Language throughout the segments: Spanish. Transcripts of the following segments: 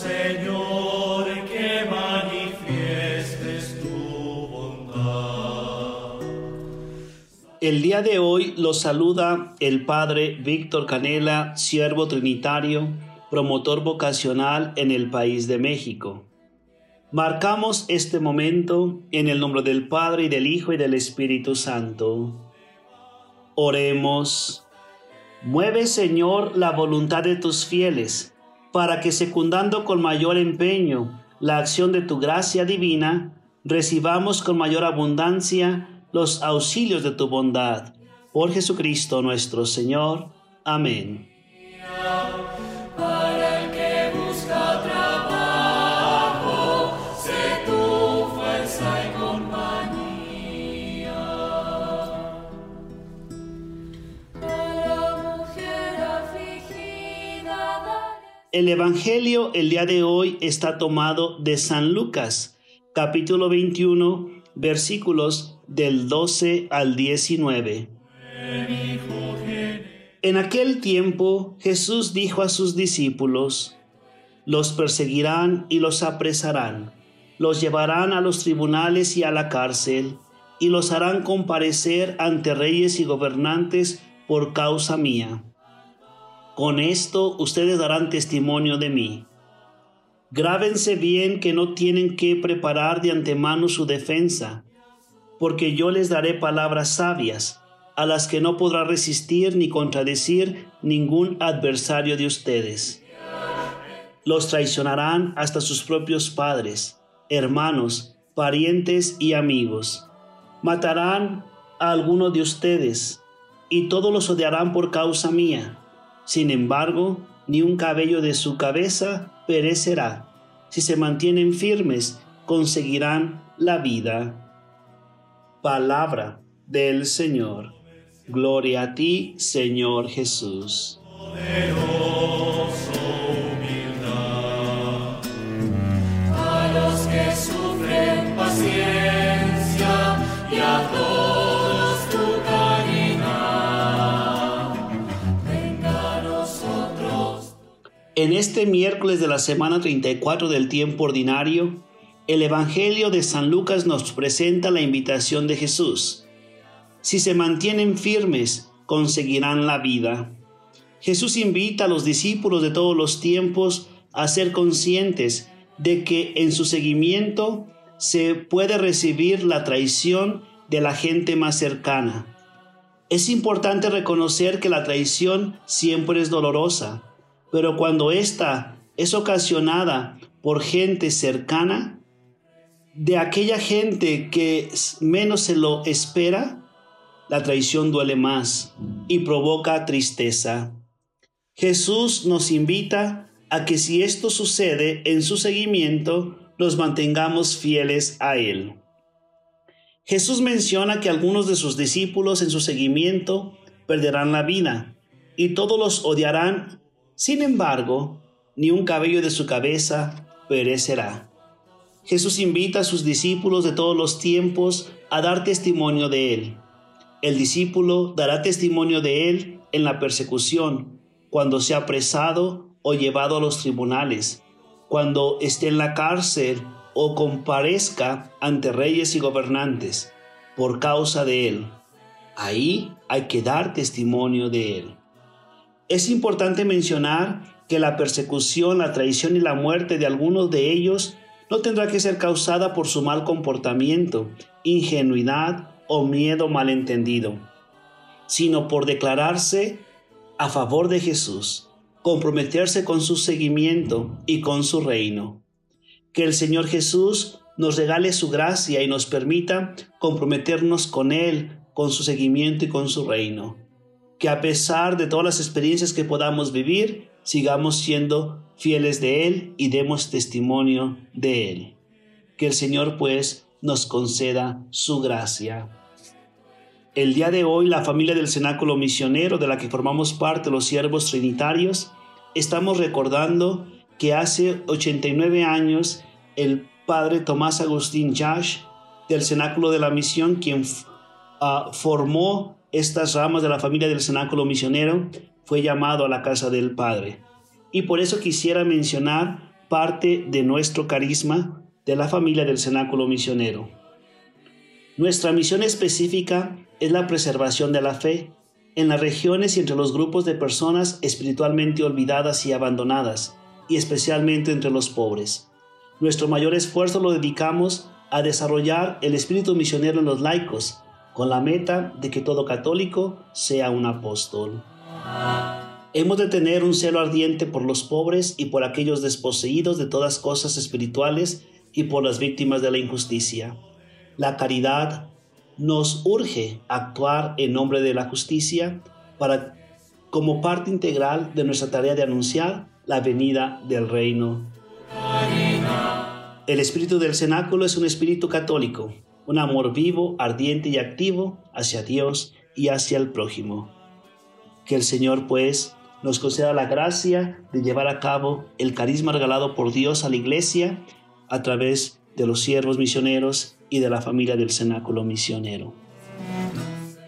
Señor, que manifiestes tu bondad. El día de hoy los saluda el Padre Víctor Canela, siervo trinitario, promotor vocacional en el país de México. Marcamos este momento en el nombre del Padre y del Hijo y del Espíritu Santo. Oremos. Mueve, Señor, la voluntad de tus fieles, para que secundando con mayor empeño la acción de tu gracia divina, recibamos con mayor abundancia los auxilios de tu bondad. Por Jesucristo nuestro Señor. Amén. El Evangelio el día de hoy está tomado de San Lucas, capítulo 21, versículos del 12 al 19. En aquel tiempo Jesús dijo a sus discípulos, los perseguirán y los apresarán, los llevarán a los tribunales y a la cárcel, y los harán comparecer ante reyes y gobernantes por causa mía. Con esto ustedes darán testimonio de mí. Grábense bien que no tienen que preparar de antemano su defensa, porque yo les daré palabras sabias, a las que no podrá resistir ni contradecir ningún adversario de ustedes. Los traicionarán hasta sus propios padres, hermanos, parientes y amigos. Matarán a alguno de ustedes, y todos los odiarán por causa mía. Sin embargo, ni un cabello de su cabeza perecerá. Si se mantienen firmes, conseguirán la vida. Palabra del Señor. Gloria a ti, Señor Jesús. humildad. A los que sufren paciencia En este miércoles de la semana 34 del tiempo ordinario, el Evangelio de San Lucas nos presenta la invitación de Jesús. Si se mantienen firmes, conseguirán la vida. Jesús invita a los discípulos de todos los tiempos a ser conscientes de que en su seguimiento se puede recibir la traición de la gente más cercana. Es importante reconocer que la traición siempre es dolorosa, pero cuando ésta es ocasionada por gente cercana, de aquella gente que menos se lo espera, la traición duele más y provoca tristeza. Jesús nos invita a que si esto sucede en su seguimiento, nos mantengamos fieles a Él. Jesús menciona que algunos de sus discípulos en su seguimiento perderán la vida y todos los odiarán. Sin embargo, ni un cabello de su cabeza perecerá. Jesús invita a sus discípulos de todos los tiempos a dar testimonio de Él. El discípulo dará testimonio de Él en la persecución, cuando sea apresado o llevado a los tribunales, cuando esté en la cárcel o comparezca ante reyes y gobernantes por causa de Él. Ahí hay que dar testimonio de Él. Es importante mencionar que la persecución, la traición y la muerte de algunos de ellos no tendrá que ser causada por su mal comportamiento, ingenuidad o miedo malentendido, sino por declararse a favor de Jesús, comprometerse con su seguimiento y con su reino. Que el Señor Jesús nos regale su gracia y nos permita comprometernos con Él, con su seguimiento y con su reino. Que a pesar de todas las experiencias que podamos vivir, sigamos siendo fieles de Él y demos testimonio de Él. Que el Señor pues nos conceda su gracia. El día de hoy la familia del Cenáculo Misionero de la que formamos parte los siervos trinitarios, estamos recordando que hace 89 años el padre Tomás Agustín Yash del Cenáculo de la Misión, quien uh, formó estas ramas de la familia del Cenáculo Misionero, fue llamado a la casa del Padre. Y por eso quisiera mencionar parte de nuestro carisma de la familia del Cenáculo Misionero. Nuestra misión específica es la preservación de la fe en las regiones y entre los grupos de personas espiritualmente olvidadas y abandonadas, y especialmente entre los pobres. Nuestro mayor esfuerzo lo dedicamos a desarrollar el espíritu misionero en los laicos, con la meta de que todo católico sea un apóstol. Hemos de tener un celo ardiente por los pobres y por aquellos desposeídos de todas cosas espirituales y por las víctimas de la injusticia. La caridad nos urge actuar en nombre de la justicia para como parte integral de nuestra tarea de anunciar la venida del reino. El espíritu del cenáculo es un espíritu católico, un amor vivo, ardiente y activo hacia Dios y hacia el prójimo. Que el Señor, pues, nos conceda la gracia de llevar a cabo el carisma regalado por Dios a la Iglesia a través de los siervos misioneros y de la familia del cenáculo misionero.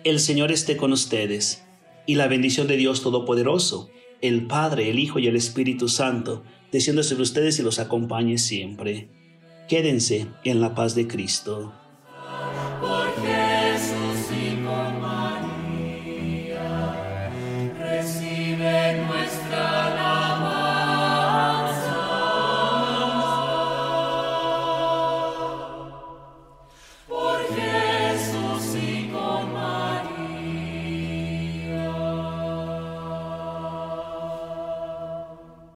El Señor esté con ustedes y la bendición de Dios Todopoderoso, el Padre, el Hijo y el Espíritu Santo, descienda sobre ustedes y los acompañe siempre. Quédense en la paz de Cristo.